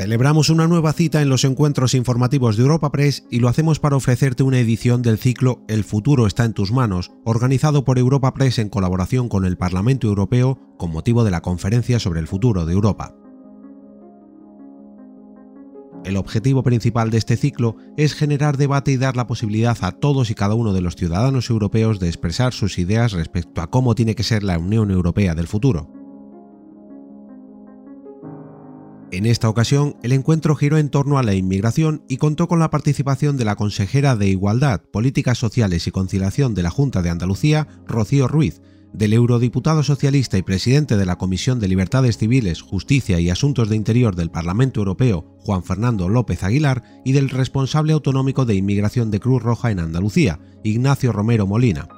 Celebramos una nueva cita en los encuentros informativos de Europa Press y lo hacemos para ofrecerte una edición del ciclo El futuro está en tus manos, organizado por Europa Press en colaboración con el Parlamento Europeo con motivo de la conferencia sobre el futuro de Europa. El objetivo principal de este ciclo es generar debate y dar la posibilidad a todos y cada uno de los ciudadanos europeos de expresar sus ideas respecto a cómo tiene que ser la Unión Europea del futuro. En esta ocasión, el encuentro giró en torno a la inmigración y contó con la participación de la consejera de Igualdad, Políticas Sociales y Conciliación de la Junta de Andalucía, Rocío Ruiz, del eurodiputado socialista y presidente de la Comisión de Libertades Civiles, Justicia y Asuntos de Interior del Parlamento Europeo, Juan Fernando López Aguilar, y del responsable autonómico de inmigración de Cruz Roja en Andalucía, Ignacio Romero Molina.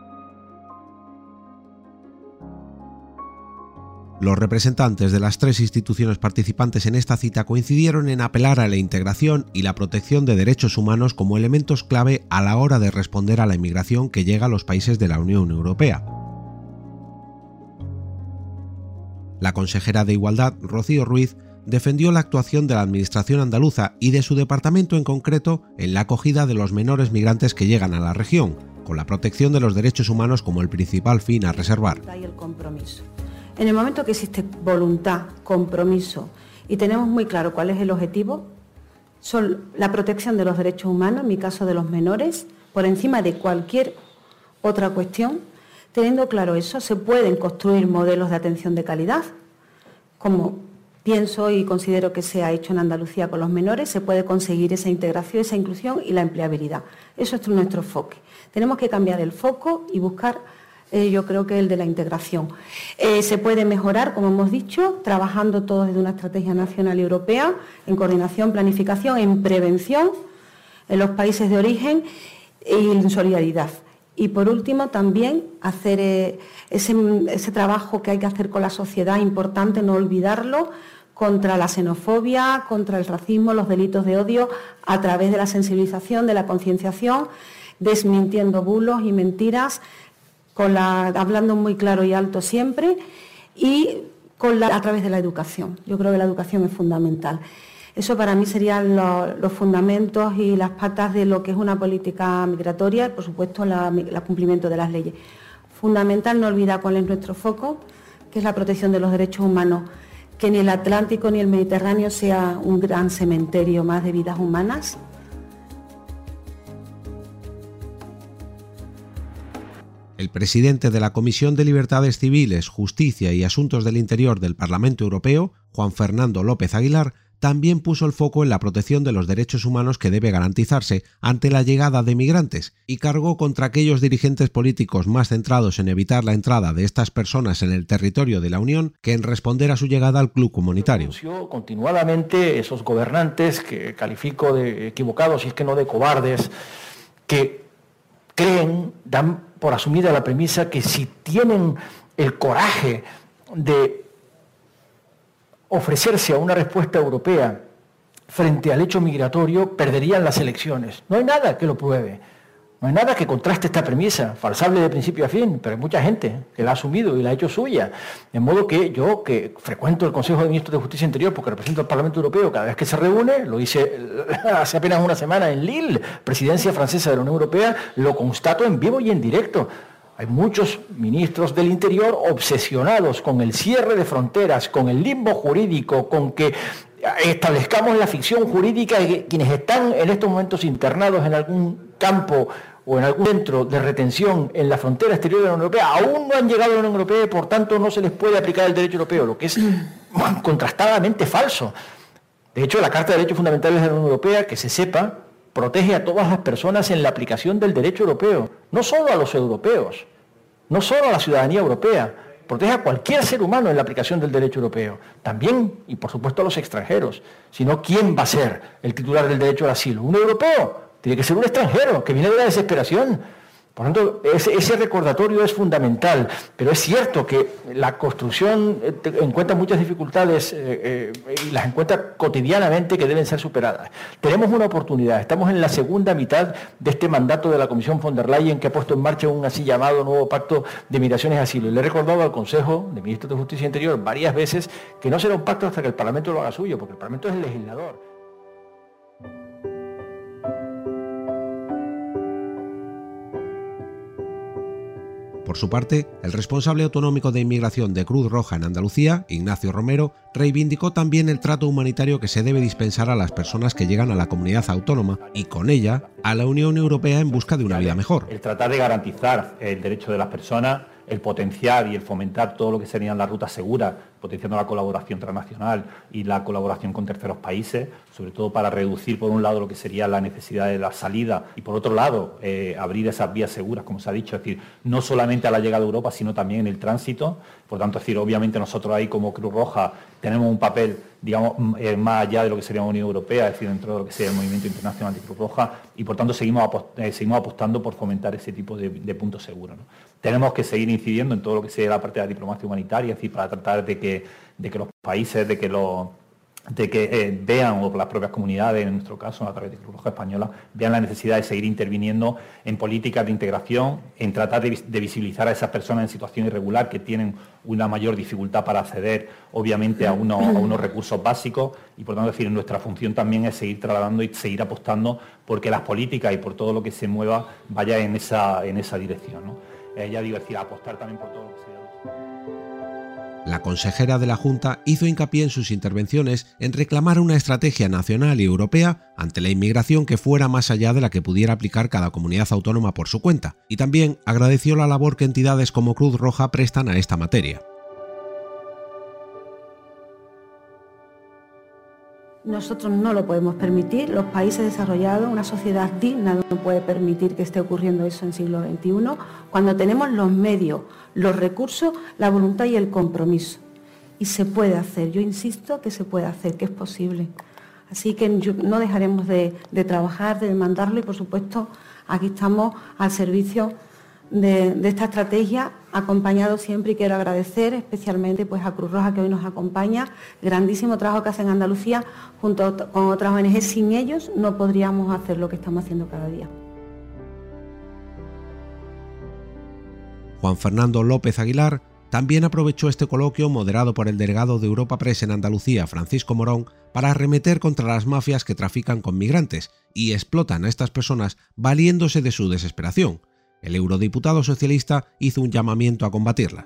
Los representantes de las tres instituciones participantes en esta cita coincidieron en apelar a la integración y la protección de derechos humanos como elementos clave a la hora de responder a la inmigración que llega a los países de la Unión Europea. La consejera de Igualdad, Rocío Ruiz, defendió la actuación de la Administración andaluza y de su departamento en concreto en la acogida de los menores migrantes que llegan a la región, con la protección de los derechos humanos como el principal fin a reservar. En el momento que existe voluntad, compromiso y tenemos muy claro cuál es el objetivo, son la protección de los derechos humanos, en mi caso de los menores, por encima de cualquier otra cuestión, teniendo claro eso, se pueden construir modelos de atención de calidad, como pienso y considero que se ha hecho en Andalucía con los menores, se puede conseguir esa integración, esa inclusión y la empleabilidad. Eso es nuestro enfoque. Tenemos que cambiar el foco y buscar eh, yo creo que el de la integración. Eh, se puede mejorar, como hemos dicho, trabajando todos desde una estrategia nacional y europea, en coordinación, planificación, en prevención en los países de origen y en solidaridad. Y por último, también hacer eh, ese, ese trabajo que hay que hacer con la sociedad, importante no olvidarlo, contra la xenofobia, contra el racismo, los delitos de odio, a través de la sensibilización, de la concienciación, desmintiendo bulos y mentiras, hablando muy claro y alto siempre y a través de la educación. Yo creo que la educación es fundamental. Eso para mí serían los fundamentos y las patas de lo que es una política migratoria por supuesto, el cumplimiento de las leyes. Fundamental no olvidar cuál es nuestro foco, que es la protección de los derechos humanos, que ni el Atlántico ni el Mediterráneo sea un gran cementerio más de vidas humanas, El presidente de la Comisión de Libertades Civiles, Justicia y Asuntos del Interior del Parlamento Europeo, Juan Fernando López Aguilar, también puso el foco en la protección de los derechos humanos que debe garantizarse ante la llegada de migrantes y cargó contra aquellos dirigentes políticos más centrados en evitar la entrada de estas personas en el territorio de la Unión que en responder a su llegada al club comunitario. Continuadamente esos gobernantes que califico de equivocados y es que no de cobardes que creen, dan por asumida la premisa que si tienen el coraje de ofrecerse a una respuesta europea frente al hecho migratorio, perderían las elecciones. No hay nada que lo pruebe. No hay nada que contraste esta premisa, falsable de principio a fin, pero hay mucha gente que la ha asumido y la ha hecho suya. De modo que yo, que frecuento el Consejo de Ministros de Justicia Interior porque represento al Parlamento Europeo cada vez que se reúne, lo hice hace apenas una semana en Lille, presidencia francesa de la Unión Europea, lo constato en vivo y en directo. Hay muchos ministros del Interior obsesionados con el cierre de fronteras, con el limbo jurídico, con que establezcamos la ficción jurídica de quienes están en estos momentos internados en algún campo o en algún centro de retención en la frontera exterior de la Unión Europea aún no han llegado a la Unión Europea y por tanto no se les puede aplicar el derecho europeo, lo que es contrastadamente falso. De hecho, la Carta de Derechos Fundamentales de la Unión Europea, que se sepa, protege a todas las personas en la aplicación del derecho europeo, no solo a los europeos, no solo a la ciudadanía europea, protege a cualquier ser humano en la aplicación del derecho europeo, también y por supuesto a los extranjeros, sino quién va a ser el titular del derecho al asilo, un europeo tiene que ser un extranjero que viene de la desesperación, Por lo tanto, ese, recordatorio es fundamental, pero es cierto que la construcción eh, encuentra muchas dificultades eh, eh, y las encuentra cotidianamente que deben ser superadas. Tenemos una oportunidad, estamos en la segunda mitad de este mandato de la Comisión von der Leyen que ha puesto en marcha un así llamado nuevo pacto de migraciones y asilo. le he recordado al Consejo de Ministros de Justicia Interior varias veces que no será un pacto hasta que el Parlamento lo haga suyo, porque el Parlamento es el legislador. Por su parte, el responsable autonómico de inmigración de Cruz Roja en Andalucía, Ignacio Romero, reivindicó también el trato humanitario que se debe dispensar a las personas que llegan a la comunidad autónoma y con ella a la Unión Europea en busca de una vida mejor. El tratar de garantizar el derecho de las personas el potenciar y el fomentar todo lo que serían las rutas seguras, potenciando la colaboración transnacional y la colaboración con terceros países, sobre todo para reducir por un lado lo que sería la necesidad de la salida y por otro lado eh, abrir esas vías seguras, como se ha dicho, es decir, no solamente a la llegada a Europa, sino también en el tránsito. Por tanto, es decir, obviamente nosotros ahí como Cruz Roja tenemos un papel, digamos, eh, más allá de lo que sería la Unión Europea, es decir, dentro de lo que sería el movimiento internacional de Cruz Roja, y por tanto seguimos, eh, apostando por fomentar ese tipo de, puntos seguros. Tenemos que seguir incidiendo en todo lo que sea la parte de la diplomacia humanitaria, es decir, para tratar de que, de que los países, de que los de que eh, vean, o las propias comunidades, en nuestro caso, a través de Cruz Roja Española, vean la necesidad de seguir interviniendo en políticas de integración, en tratar de, visibilizar a esas personas en situación irregular que tienen una mayor dificultad para acceder, obviamente, a, unos recursos básicos y, por tanto, decir, nuestra función también es seguir trasladando y seguir apostando porque las políticas y por todo lo que se mueva vaya en esa, en esa dirección. ¿no? Eh, ya digo, decir, apostar también por todo lo que. La consejera de la Junta hizo hincapié en sus intervenciones en reclamar una estrategia nacional y europea ante la inmigración que fuera más allá de la que pudiera aplicar cada comunidad autónoma por su cuenta, y también agradeció la labor que entidades como Cruz Roja prestan a esta materia. Nosotros no lo podemos permitir, los países desarrollados, una sociedad digna no puede permitir que esté ocurriendo eso en siglo XXI, cuando tenemos los medios, los recursos, la voluntad y el compromiso. Y se puede hacer, yo insisto que se puede hacer, que es posible. Así que no dejaremos de, de trabajar, de demandarlo y por supuesto aquí estamos al servicio de, esta estrategia, acompañado siempre y quiero agradecer especialmente pues, a Cruz Roja que hoy nos acompaña, grandísimo trabajo que hacen en Andalucía junto con otras ONG. Sin ellos no podríamos hacer lo que estamos haciendo cada día. Juan Fernando López Aguilar también aprovechó este coloquio moderado por el delegado de Europa Press en Andalucía, Francisco Morón, para arremeter contra las mafias que trafican con migrantes y explotan a estas personas valiéndose de su desesperación el eurodiputado socialista hizo un llamamiento a combatirlas.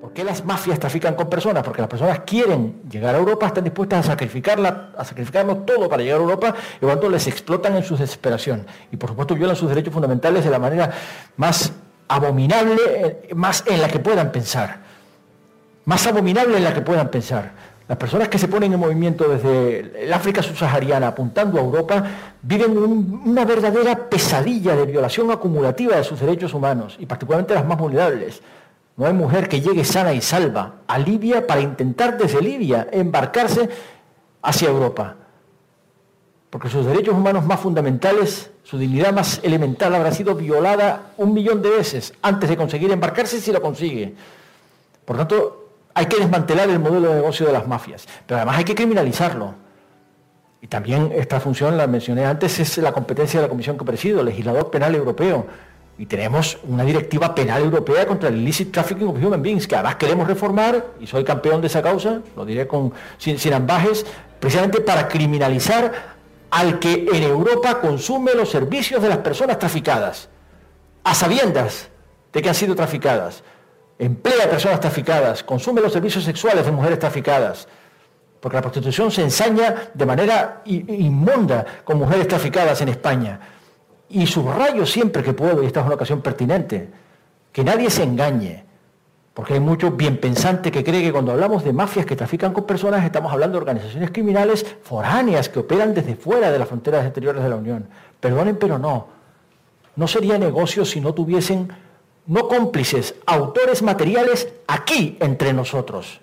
¿Por qué las mafias trafican con personas? Porque las personas quieren llegar a Europa, están dispuestas a, sacrificarla, a sacrificarlo todo para llegar a Europa y por tanto les explotan en su desesperación. Y por supuesto violan sus derechos fundamentales de la manera más abominable, eh, más en la que puedan pensar. Más abominable en la que puedan pensar. Las personas que se ponen en movimiento desde el África subsahariana apuntando a Europa viven una verdadera pesadilla de violación acumulativa de sus derechos humanos y particularmente las más vulnerables. No hay mujer que llegue sana y salva a Libia para intentar desde Libia embarcarse hacia Europa. Porque sus derechos humanos más fundamentales, su dignidad más elemental habrá sido violada un millón de veces antes de conseguir embarcarse si lo consigue. Por tanto, hay que desmantelar el modelo de negocio de las mafias, pero además hay que criminalizarlo. Y también esta función, la mencioné antes, es la competencia de la comisión que presido, legislador penal europeo. Y tenemos una directiva penal europea contra el illicit trafficking of human beings, que además queremos reformar, y soy campeón de esa causa, lo diré sin, sin ambajes, precisamente para criminalizar al que en Europa consume los servicios de las personas traficadas, a sabiendas de que han sido traficadas emplea a personas traficadas, consume los servicios sexuales de mujeres traficadas, porque la prostitución se ensaña de manera inmunda con mujeres traficadas en España. Y subrayo siempre que puedo, y esta es una ocasión pertinente, que nadie se engañe, porque hay mucho bien pensante que cree que cuando hablamos de mafias que trafican con personas estamos hablando de organizaciones criminales foráneas que operan desde fuera de las fronteras exteriores de la Unión. Perdonen, pero no. No sería negocio si no tuviesen no cómplices, autores materiales aquí entre nosotros.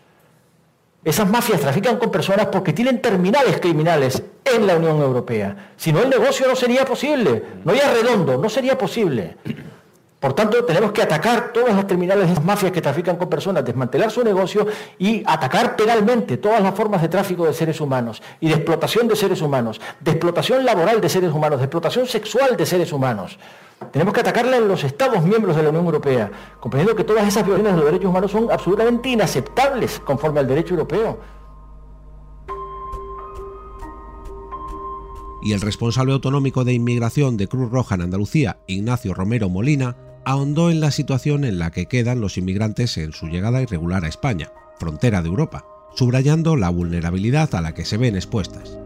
Esas mafias trafican con personas porque tienen terminales criminales en la Unión Europea. Si no, el negocio no sería posible. No hay redondo, no sería posible. Por tanto, tenemos que atacar todas las terminales de esas mafias que trafican con personas, desmantelar su negocio y atacar penalmente todas las formas de tráfico de seres humanos y de explotación de seres humanos, de explotación laboral de seres humanos, de explotación sexual de seres humanos. Tenemos que atacarla en los Estados miembros de la Unión Europea, comprendiendo que todas esas violaciones de los derechos humanos son absolutamente inaceptables conforme al derecho europeo. Y el responsable autonómico de inmigración de Cruz Roja en Andalucía, Ignacio Romero Molina, ahondó en la situación en la que quedan los inmigrantes en su llegada irregular a España, frontera de Europa, subrayando la vulnerabilidad a la que se ven expuestas.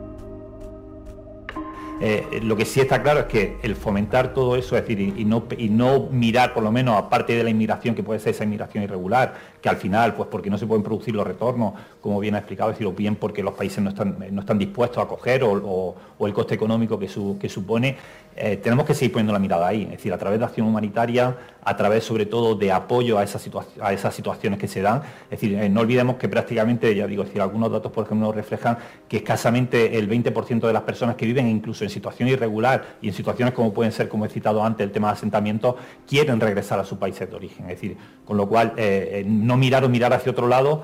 Eh, lo que sí está claro es que el fomentar todo eso, es decir, y, no, y, no, mirar por lo menos aparte de la inmigración, que puede ser esa inmigración irregular, que al final, pues porque no se pueden producir los retornos, como bien ha explicado, es decir, o bien porque los países no están, no están dispuestos a acoger o, el coste económico que, que supone, eh, tenemos que seguir poniendo la mirada ahí, es decir, a través de acción humanitaria, a través sobre todo de apoyo a esas, a esas situaciones que se dan. Es decir, eh, no olvidemos que prácticamente, ya digo, decir, algunos datos por ejemplo reflejan que escasamente el 20% de las personas que viven incluso en situación irregular y en situaciones como pueden ser, como he citado antes, el tema de asentamiento, quieren regresar a su país de origen. Es decir, con lo cual eh, no mirar o mirar hacia otro lado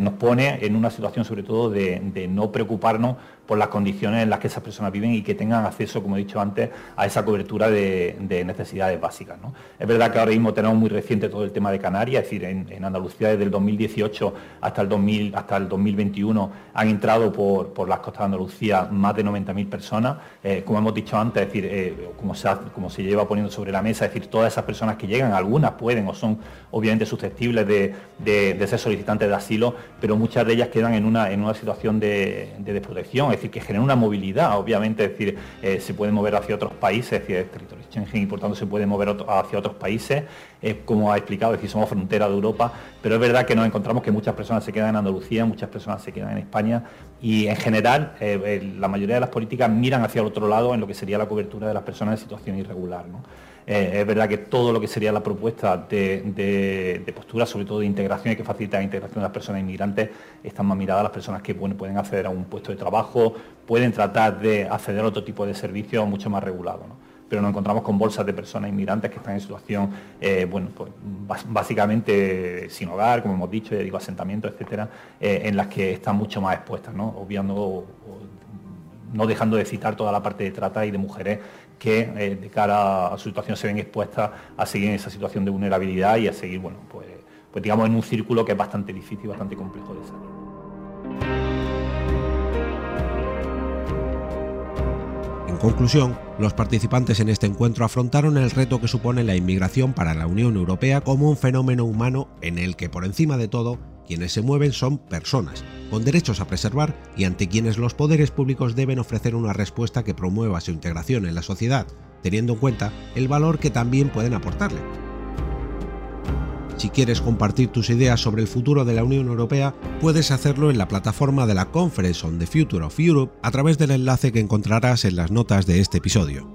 nos pone en una situación sobre todo de, no preocuparnos por las condiciones en las que esas personas viven y que tengan acceso, como he dicho antes, a esa cobertura de, necesidades básicas. Es verdad que ahora mismo tenemos muy reciente todo el tema de Canarias, es decir, en, Andalucía desde el 2018 hasta el, 2000, hasta el 2021 han entrado por, las costas de Andalucía más de 90.000 personas. Eh, como hemos dicho antes, es decir, eh, como, se como se lleva poniendo sobre la mesa, es decir, todas esas personas que llegan, algunas pueden o son obviamente susceptibles de, ser solicitantes de asilo, pero muchas de ellas quedan en una, en una situación de, desprotección. Decir, que genera una movilidad, obviamente, es decir, eh, se puede mover hacia otros países, es decir, territorio Schengen y por tanto se puede mover hacia otros países, como ha explicado, es decir, somos frontera de Europa, pero es verdad que nos encontramos que muchas personas se quedan en Andalucía, muchas personas se quedan en España y en general eh, la mayoría de las políticas miran hacia el otro lado en lo que sería la cobertura de las personas en situación irregular. Eh, es verdad que todo lo que sería la propuesta de, postura, sobre todo de integración y que facilita la integración de las personas inmigrantes, están más miradas a las personas que pueden acceder a un puesto de trabajo, pueden tratar de acceder a otro tipo de servicios mucho más regulados. Pero nos encontramos con bolsas de personas inmigrantes que están en situación, eh, bueno, pues, básicamente sin hogar, como hemos dicho, ya digo, asentamiento, etcétera, eh, en las que están mucho más expuestas, ¿no? obviando no dejando de citar toda la parte de trata y de mujeres que eh, de cara a su situación se ven expuestas a seguir en esa situación de vulnerabilidad y a seguir, bueno, pues, pues digamos en un círculo que es bastante difícil, y bastante complejo de salir. Conclusión, los participantes en este encuentro afrontaron el reto que supone la inmigración para la Unión Europea como un fenómeno humano en el que, por encima de todo, quienes se mueven son personas, con derechos a preservar y ante quienes los poderes públicos deben ofrecer una respuesta que promueva su integración en la sociedad, teniendo en cuenta el valor que también pueden aportarle. Si quieres compartir tus ideas sobre el futuro de la Unión Europea, puedes hacerlo en la plataforma de la Conference on the Future of Europe a través del enlace que encontrarás en las notas de este episodio.